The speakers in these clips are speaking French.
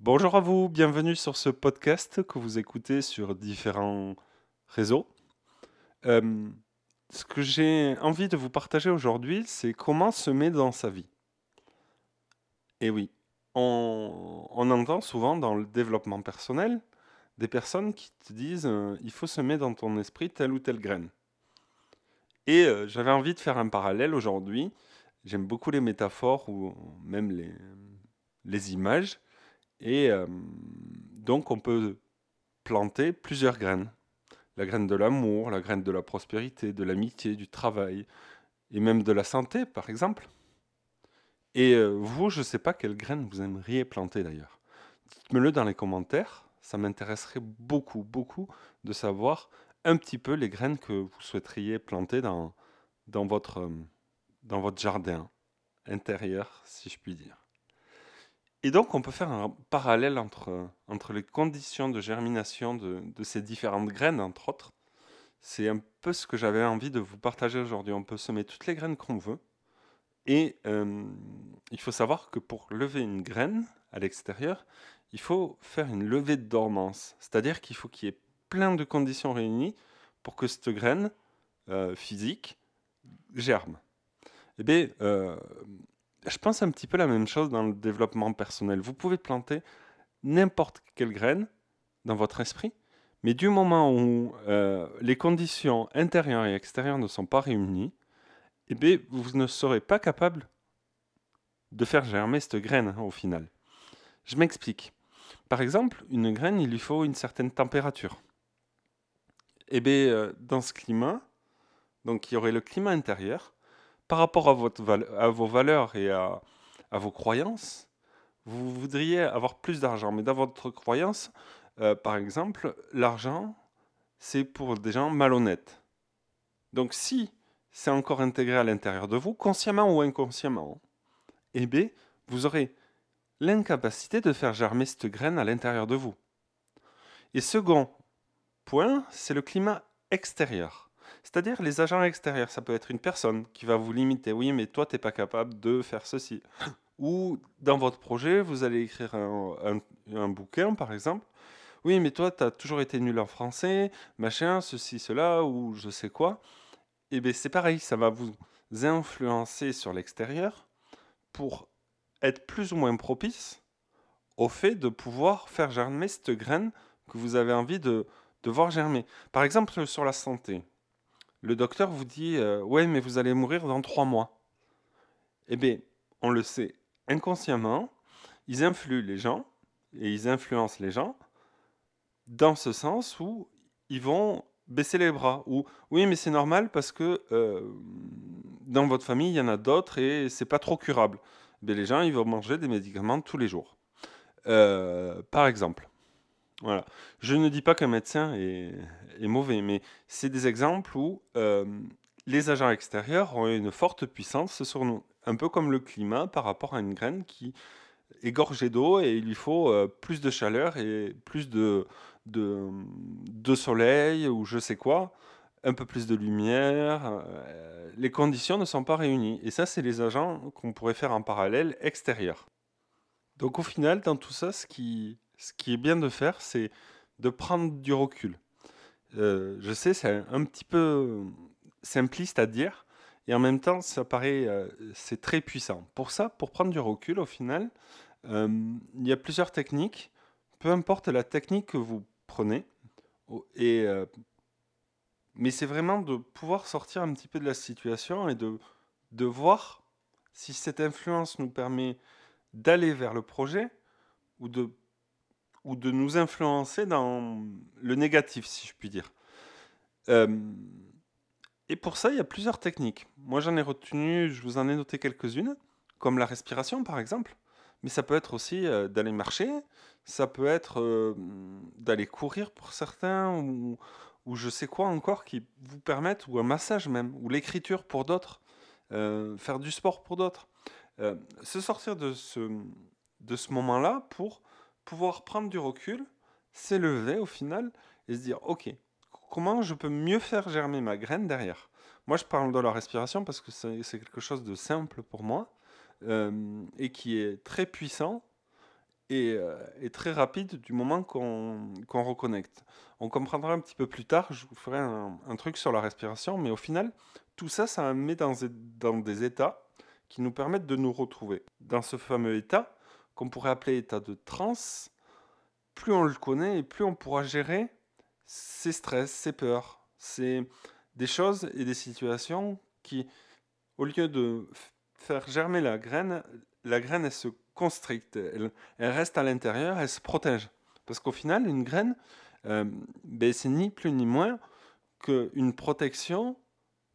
Bonjour à vous, bienvenue sur ce podcast que vous écoutez sur différents réseaux. Euh, ce que j'ai envie de vous partager aujourd'hui, c'est comment semer dans sa vie. Et oui, on, entend souvent dans le développement personnel des personnes qui te disent euh, il faut semer dans ton esprit telle ou telle graine. Et euh, j'avais envie de faire un parallèle aujourd'hui. J'aime beaucoup les métaphores ou même les images. Et euh, donc on peut planter plusieurs graines. La graine de l'amour, la graine de la prospérité, de l'amitié, du travail, et même de la santé, par exemple. Et euh, vous, je ne sais pas quelle graine vous aimeriez planter d'ailleurs. Dites-me-le dans les commentaires, ça m'intéresserait beaucoup, beaucoup de savoir un petit peu les graines que vous souhaiteriez planter dans, dans, votre, euh, dans votre jardin intérieur, si je puis dire. Et donc, on peut faire un parallèle entre, entre les conditions de germination de, ces différentes graines, entre autres. C'est un peu ce que j'avais envie de vous partager aujourd'hui. On peut semer toutes les graines qu'on veut. Et euh, il faut savoir que pour lever une graine à l'extérieur, il faut faire une levée de dormance. C'est-à-dire qu'il faut qu'il y ait plein de conditions réunies pour que cette graine euh, physique germe. Eh bien, euh, je pense un petit peu la même chose dans le développement personnel. Vous pouvez planter n'importe quelle graine dans votre esprit, mais du moment où euh, les conditions intérieures et extérieures ne sont pas réunies, eh bien, vous ne serez pas capable de faire germer cette graine hein, au final. Je m'explique. Par exemple, une graine, il lui faut une certaine température. Eh bien, euh, dans ce climat, donc il y aurait le climat intérieur, par rapport à, vos valeurs et à, vos croyances, vous voudriez avoir plus d'argent. Mais dans votre croyance, euh, par exemple, l'argent, c'est pour des gens malhonnêtes. Donc si c'est encore intégré à l'intérieur de vous, consciemment ou inconsciemment, eh bien, vous aurez l'incapacité de faire germer cette graine à l'intérieur de vous. Et second point, c'est le climat extérieur. C'est-à-dire les agents extérieurs, ça peut être une personne qui va vous limiter. Oui, mais toi, tu n'es pas capable de faire ceci. Ou dans votre projet, vous allez écrire un, bouquin, par exemple. Oui, mais toi, tu as toujours été nul en français, machin, ceci, cela, ou je sais quoi. Et eh bien, c'est pareil, ça va vous influencer sur l'extérieur pour être plus ou moins propice au fait de pouvoir faire germer cette graine que vous avez envie de, de voir germer. Par exemple, sur la santé le docteur vous dit euh, Ouais, mais vous allez mourir dans trois mois. Eh bien, on le sait inconsciemment, ils influent les gens et ils influencent les gens dans ce sens où ils vont baisser les bras. Ou oui, mais c'est normal parce que euh, dans votre famille, il y en a d'autres et c'est pas trop curable. Eh les gens, ils vont manger des médicaments tous les jours. Euh, par exemple. Voilà. Je ne dis pas qu'un médecin est, mauvais, mais c'est des exemples où euh, les agents extérieurs ont une forte puissance sur nous. Un peu comme le climat par rapport à une graine qui est gorgée d'eau et il lui faut euh, plus de chaleur et plus de, soleil ou je sais quoi, un peu plus de lumière. Euh, les conditions ne sont pas réunies. Et ça, c'est les agents qu'on pourrait faire en parallèle extérieurs. Donc au final, dans tout ça, ce qui, ce qui est bien de faire, c'est de prendre du recul. Euh, je sais, c'est un petit peu simpliste à dire, et en même temps, ça paraît, euh, c'est très puissant. Pour ça, pour prendre du recul, au final, euh, il y a plusieurs techniques. Peu importe la technique que vous prenez, mais c'est vraiment de pouvoir sortir un petit peu de la situation et de, de voir si cette influence nous permet d'aller vers le projet ou de ou de nous influencer dans le négatif, si je puis dire. Euh, et pour ça, il y a plusieurs techniques. Moi, j'en ai retenu, je vous en ai noté quelques-unes, comme la respiration, par exemple. Mais ça peut être aussi euh, d'aller marcher, ça peut être euh, d'aller courir pour certains, ou, ou, je sais quoi encore qui vous permettent, ou un massage même, ou l'écriture pour d'autres, faire du sport pour d'autres. se sortir de ce, de ce moment-là pour pouvoir prendre du recul, s'élever au final et se dire ok, comment je peux mieux faire germer ma graine derrière? Moi je parle de la respiration parce que c'est quelque chose de simple pour moi euh, et qui est très puissant et, euh, très rapide du moment qu'on reconnecte. On comprendra un petit peu plus tard, je vous ferai un, truc sur la respiration, mais au final, tout ça, ça met dans des états qui nous permettent de nous retrouver. Dans ce fameux état, qu'on pourrait appeler état de transe, plus on le connaît et plus on pourra gérer ses stress, ses peurs. C'est des choses et des situations qui, au lieu de faire germer la graine, la graine, elle se constricte, elle, reste à l'intérieur, elle se protège. Parce qu'au final, une graine, euh, ben, c'est ni plus ni moins qu'une protection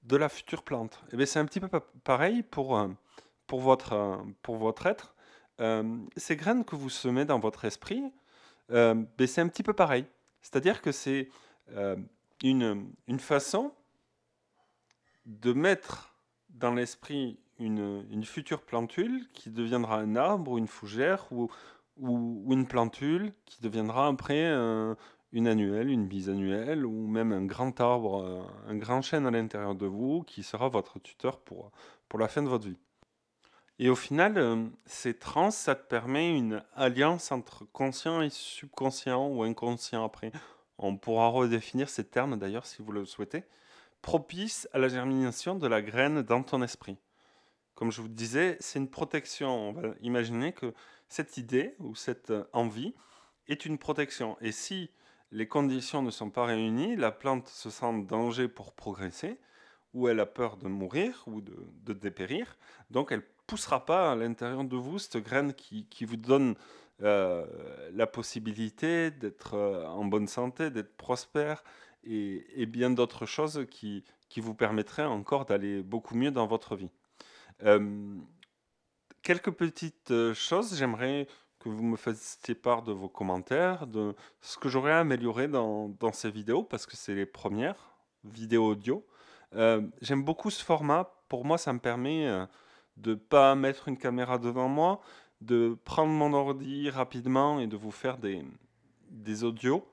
de la future plante. Et ben, c'est un petit peu pareil pour, euh, pour, votre, euh, pour votre être. Ces graines que vous semez dans votre esprit, ben, c'est un petit peu pareil. C'est-à-dire que c'est une, une façon de mettre dans l'esprit une, future plantule qui deviendra un arbre ou une fougère ou, ou, une plantule qui deviendra après une annuelle, une bisannuelle ou même un grand arbre, un grand chêne à l'intérieur de vous qui sera votre tuteur pour, pour la fin de votre vie. Et au final, euh, ces trans, ça te permet une alliance entre conscient et subconscient ou inconscient après. On pourra redéfinir ces termes d'ailleurs si vous le souhaitez propice à la germination de la graine dans ton esprit. Comme je vous disais, c'est une protection. On va imaginer que cette idée ou cette envie est une protection. Et si les conditions ne sont pas réunies, la plante se sent en danger pour progresser, ou elle a peur de mourir ou de, dépérir, donc elle poussera pas à l'intérieur de vous cette graine qui, vous donne euh, la possibilité d'être euh, en bonne santé, d'être prospère, et, bien d'autres choses qui, qui, vous permettraient encore d'aller beaucoup mieux dans votre vie. Euh, quelques petites choses, j'aimerais que vous me fassiez part de vos commentaires, de ce que j'aurais amélioré dans, dans, ces vidéos, parce que c'est les premières vidéos audio. J'aime beaucoup ce format. Pour moi, ça me permet de pas mettre une caméra devant moi, de prendre mon ordi rapidement et de vous faire des, des audios.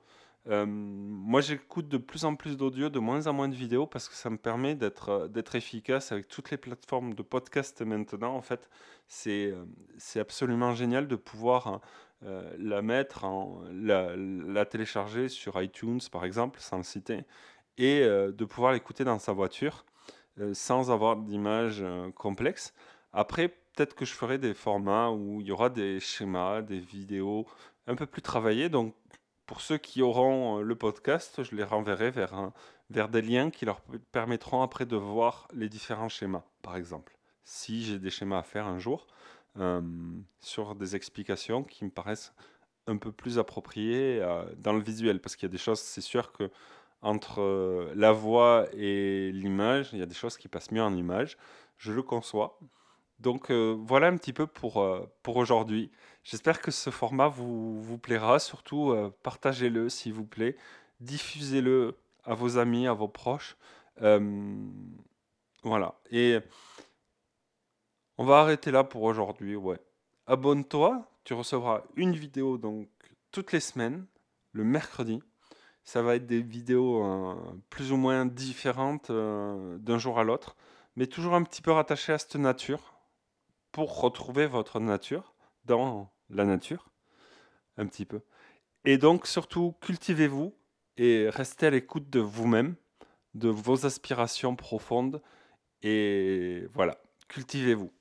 Euh, moi, j'écoute de plus en plus d'audio, de moins en moins de vidéos, parce que ça me permet d'être euh, efficace avec toutes les plateformes de podcast maintenant. En fait, c'est euh, absolument génial de pouvoir la mettre, la, télécharger sur iTunes, par exemple, sans le citer, et de pouvoir l'écouter dans sa voiture sans avoir d'image complexe. Après, peut-être que je ferai des formats où il y aura des schémas, des vidéos un peu plus travaillées. Donc, pour ceux qui auront euh, le podcast, je les renverrai vers, vers des liens qui leur permettront après de voir les différents schémas, par exemple. Si j'ai des schémas à faire un jour, euh, sur des explications qui me paraissent un peu plus appropriées euh, dans le visuel, parce qu'il y a des choses, c'est sûr que entre la voix et l'image, il y a des choses qui passent mieux en image, je le conçois. Donc voilà un petit peu pour, pour aujourd'hui. J'espère que ce format vous, plaira. Surtout, euh, partagez-le, s'il vous plaît. Diffusez-le à vos amis, à vos proches. Euh, voilà. Et on va arrêter là pour aujourd'hui. Ouais. Abonne-toi. Tu recevras une vidéo donc toutes les semaines, le mercredi. Ça va être des vidéos euh, plus ou moins différentes d'un jour à l'autre, mais toujours un petit peu rattachées à cette nature pour retrouver votre nature dans la nature, un petit peu. Et donc, surtout, cultivez-vous et restez à l'écoute de vous-même, de vos aspirations profondes. Et voilà, cultivez-vous.